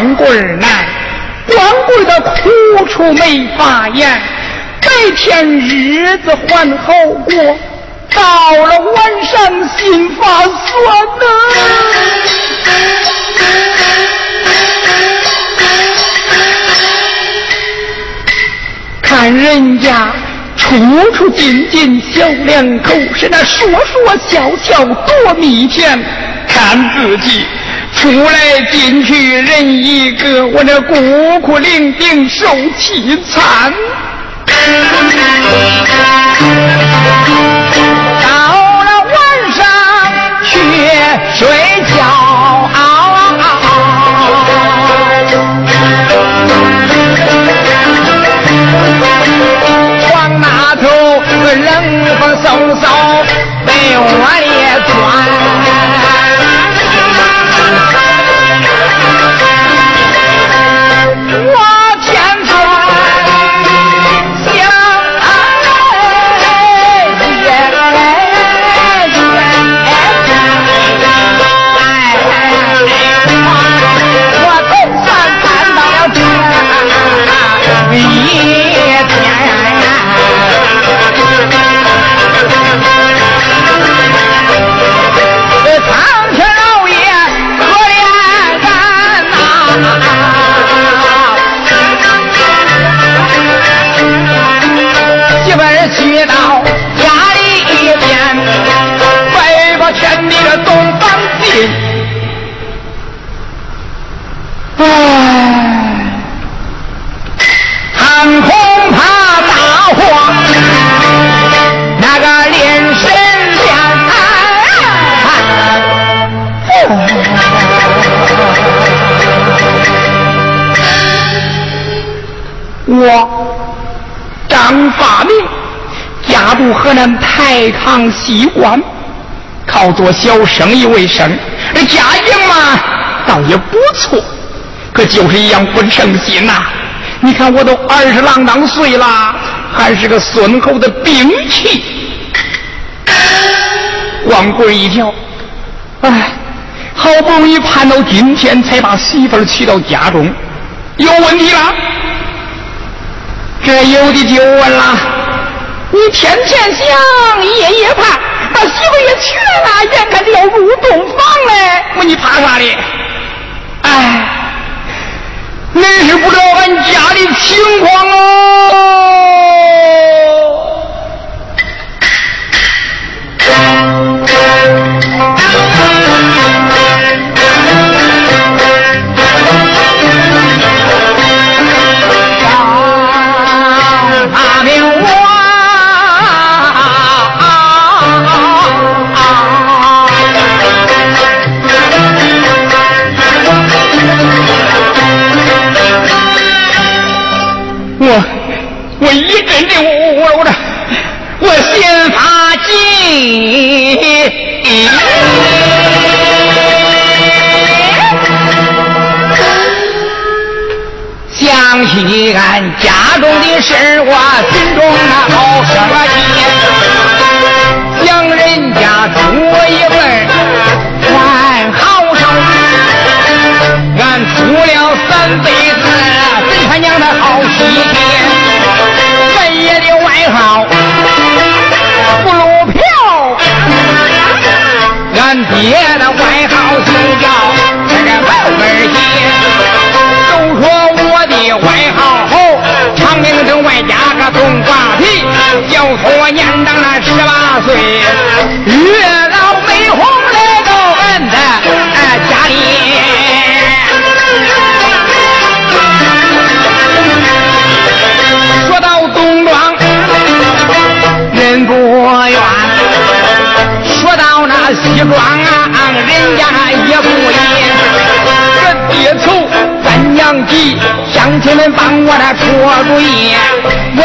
光棍难，光棍的苦处没法言。白天日子还好过，到了晚上心发酸呐。看人家出出进进小两口，是那说说笑笑多蜜甜。看自己出来进去人一个，我这孤苦伶仃受凄惨。到了晚上去睡觉。冷风嗖嗖南太康西关，靠做小生意为生，这家境嘛倒也不错，可就是一样不省心呐。你看我都二十郎当岁了，还是个孙猴的兵器。光棍一条，哎，好不容易盼到今天，才把媳妇娶到家中，有问题了。这有的就问了。你天天想，夜夜盼，把媳妇也娶来了，眼看就要入洞房嘞。我你怕啥的？哎，恁是不知道俺家的情况哦。他娘的好稀奇。半爷的外号葫芦瓢，俺爹的外号就叫这个毛根喜。都说我的外号好，长命生外加个冬瓜皮，小托年长了十八岁，月到那西庄啊人家也不依，这爹愁，咱。娘急，乡亲们帮我那出主意，我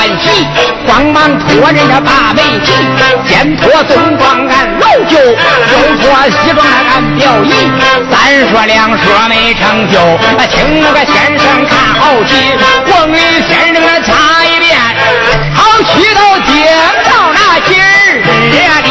欢喜，慌忙托人家把媒提，先托东庄俺老舅，又托西庄俺表姨。三说两说没成就，请那个先生看好戏。王林先生那擦一遍，好戏都惊到那今儿夜里，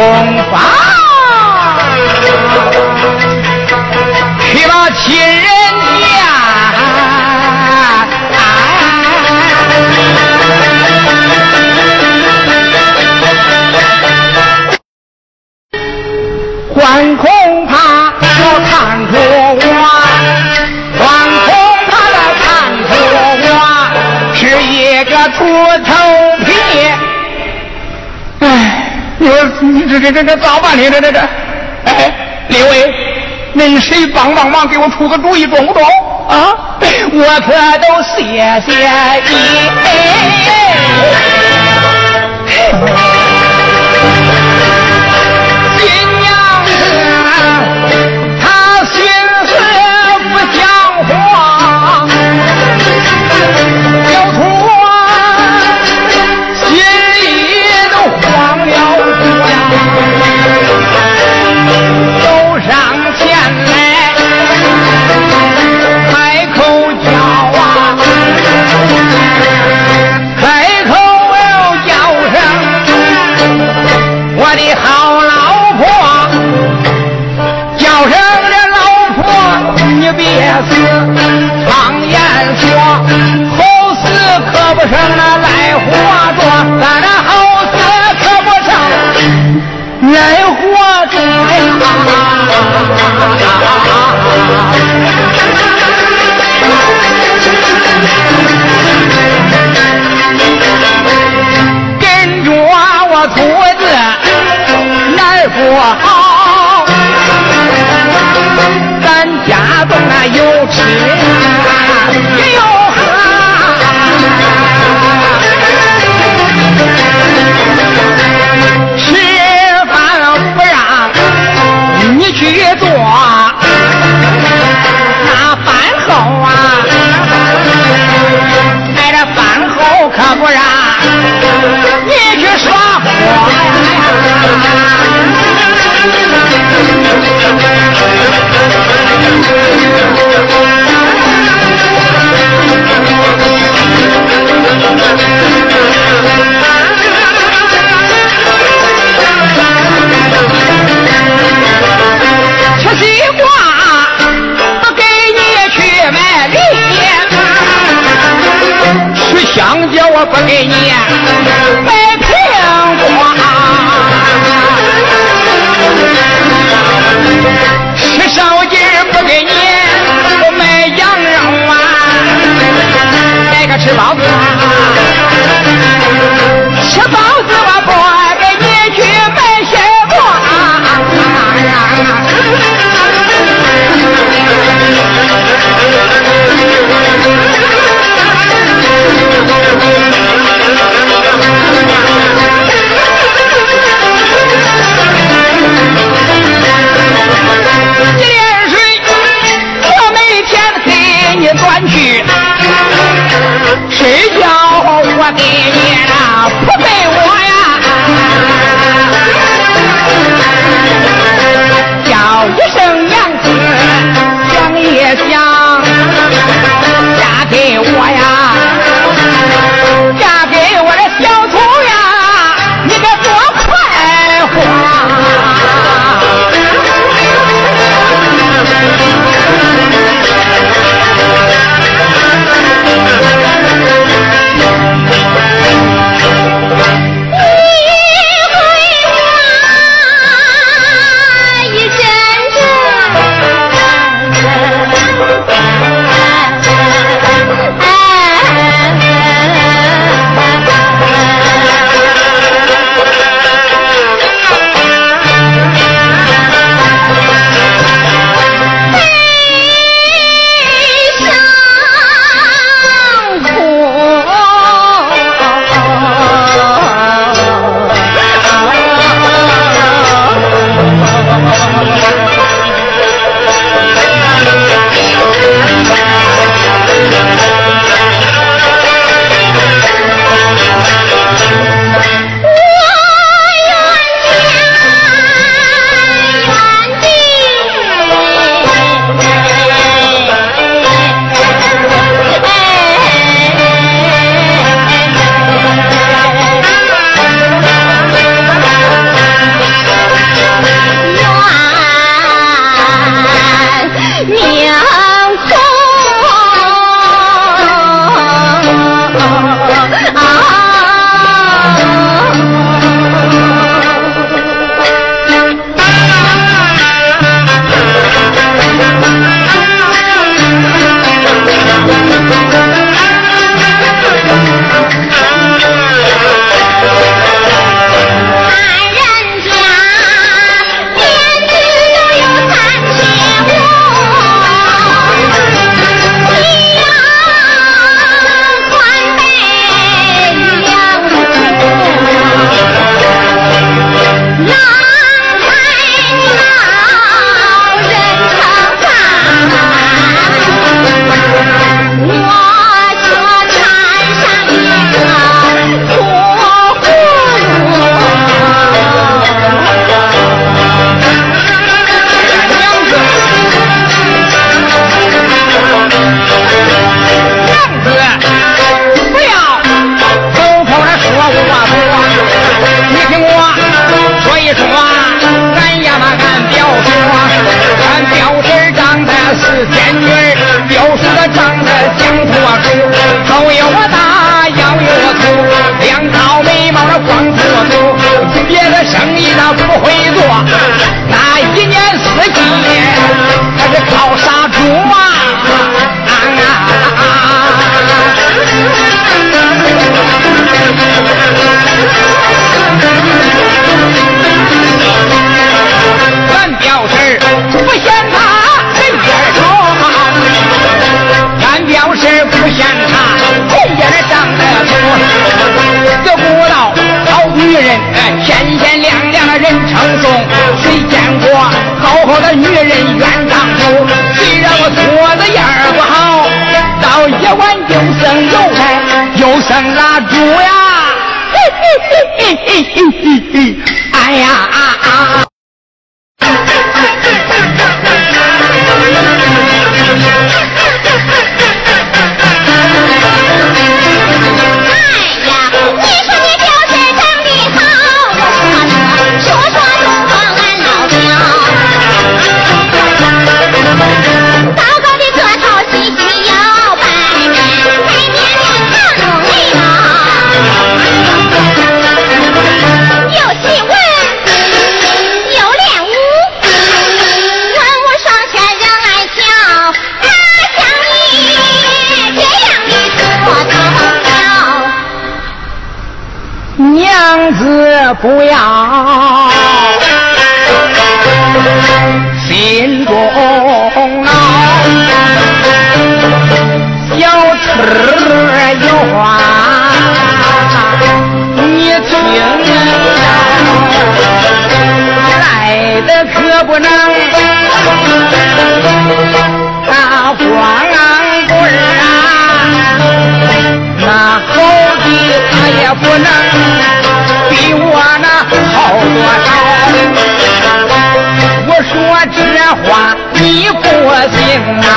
你这这咋办呢？这这这，哎，李伟，恁谁帮帮忙，给我出个主意，中不中？啊，我可都谢谢你。活着呀跟着我秃子难活好咱家中有吃有 Música 别的生意他不会做。那一年四季他是靠手人称颂。谁见过好好的女人冤当头？谁让我搓子样儿不好？到夜晚就生油菜，又生蜡烛呀！嘿嘿嘿嘿嘿嘿小吃有话你听来的可不能大光棍啊，那好的他也不能。比我那好多少？我说这话你不信啊？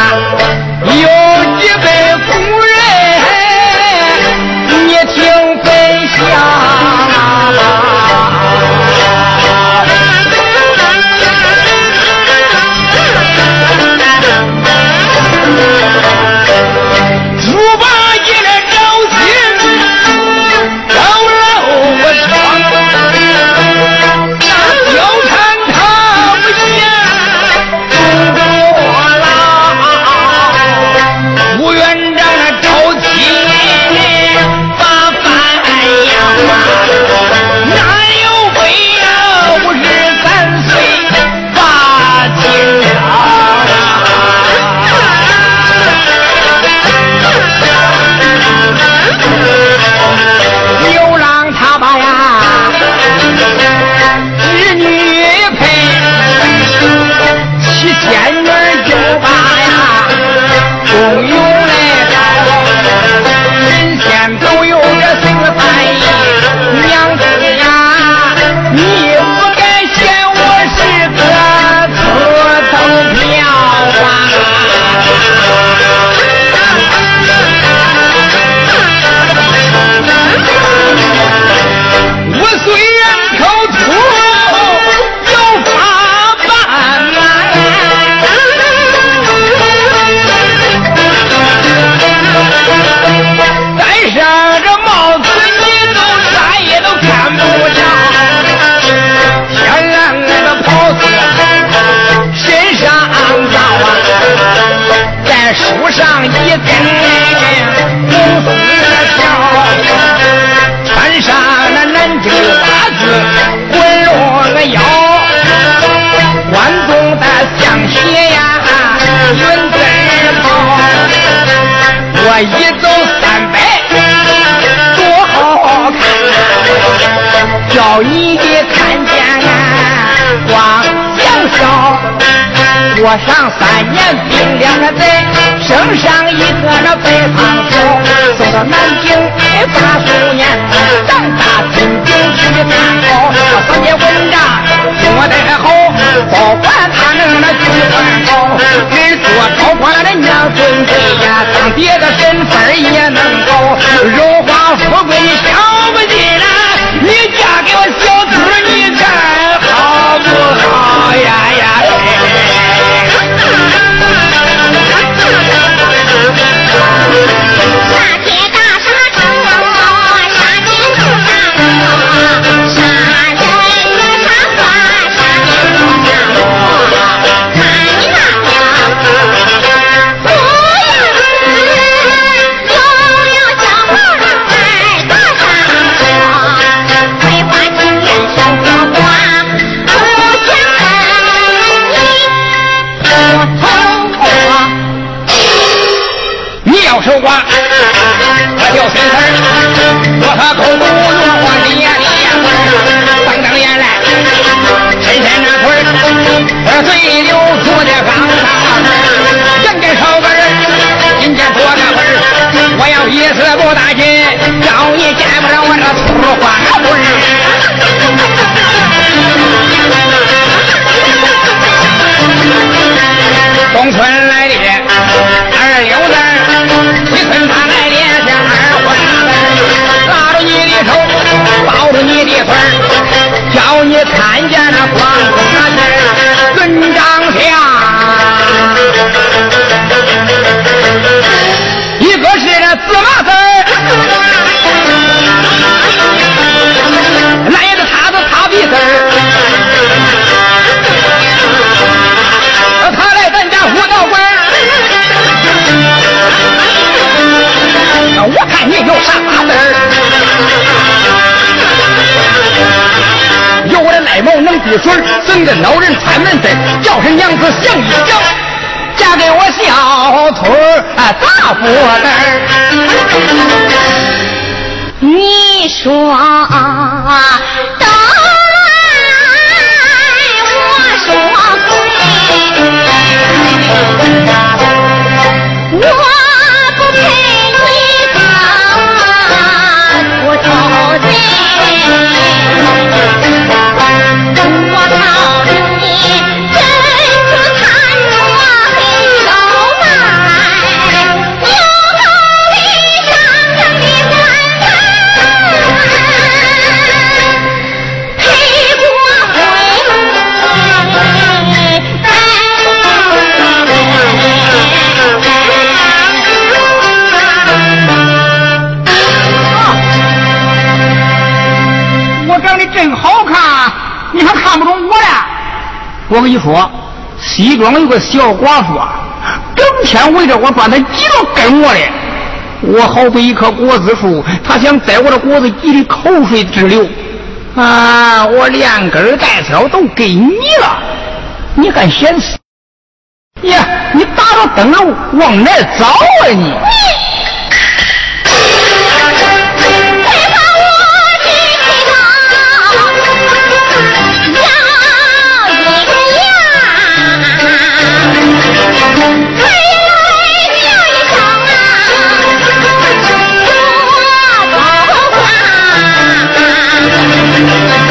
一走三百，多好看！叫你的看见光想笑。过上三年兵两个贼，登上一个那白胖子，送到南京哎八十年，咱大金兵去参考。三姐文章做得好，保管他能那军官高，人说高官的娘尊贵呀，当爹的身份也能高，荣华富贵你享不尽啊！你嫁给我小子，你看好不好呀呀？老头儿，大伙儿，你说都来，我说归。他看不懂我了，我跟你说，西庄有个小寡妇啊，整天围着我转，她急着跟我嘞。我好比一棵果子树，她想在我的果子急得口水直流。啊，我连根带条都给你了，你还嫌死？呀，你打着灯笼往哪找啊你？你 Thank you.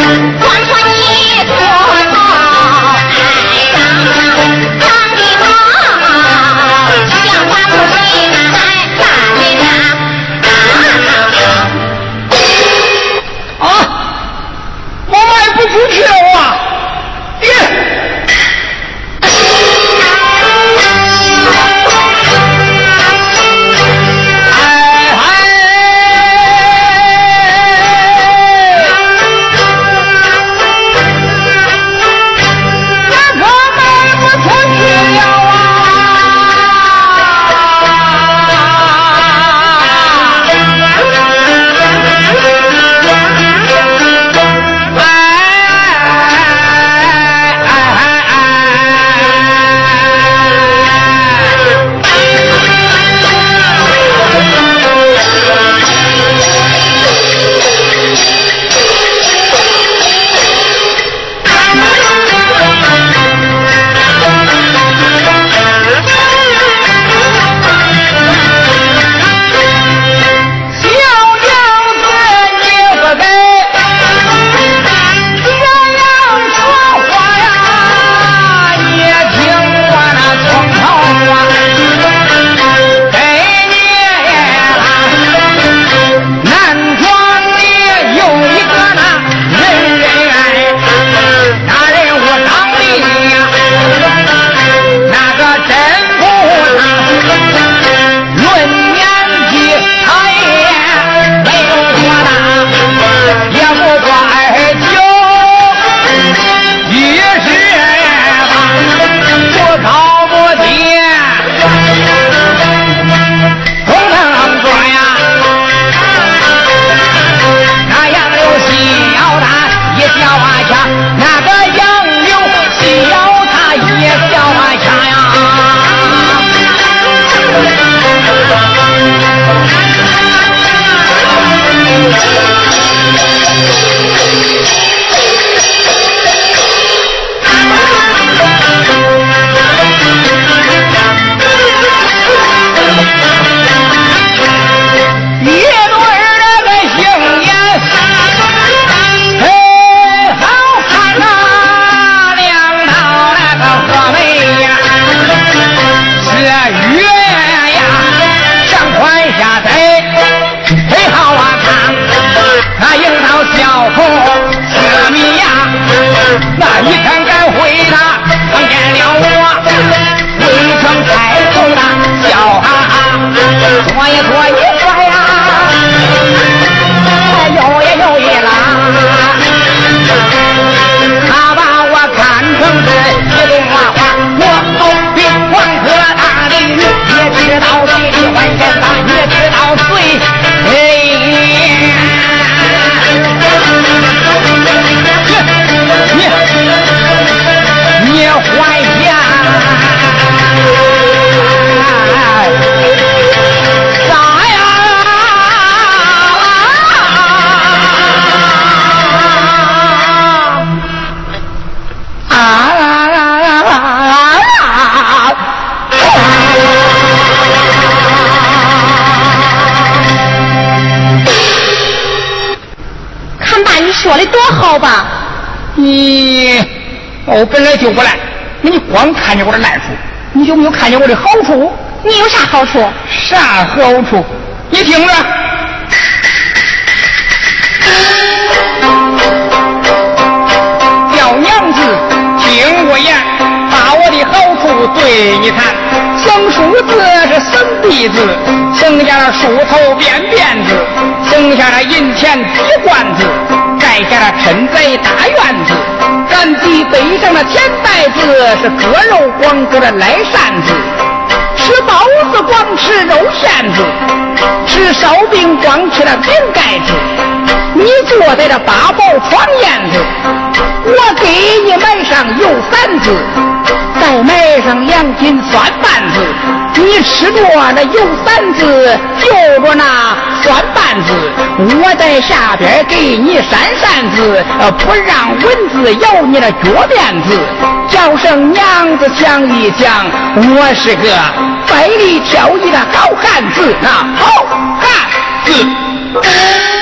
我就不赖，那你光看见我的烂处，你有没有看见我的好处？你有啥好处？啥好处？你听着，叫娘子，听我言，把我的好处对你谈。生梳子是生弟子，生下了梳头扁辫子，生下了银钱几罐子，盖下了趁贼大院子。咱地背上的钱袋子是割肉光顾的来扇子。吃包子光吃肉馅子，吃烧饼光吃了饼盖子。你坐在这八宝床沿子，我给你买上油三子，再买上两斤酸瓣子。你吃着那油三子，就着那酸瓣子，我在下边给你扇扇子，不让蚊子咬你的脚辫子。叫声娘子讲一讲，我是个百里挑一的好汉子，那好汉子。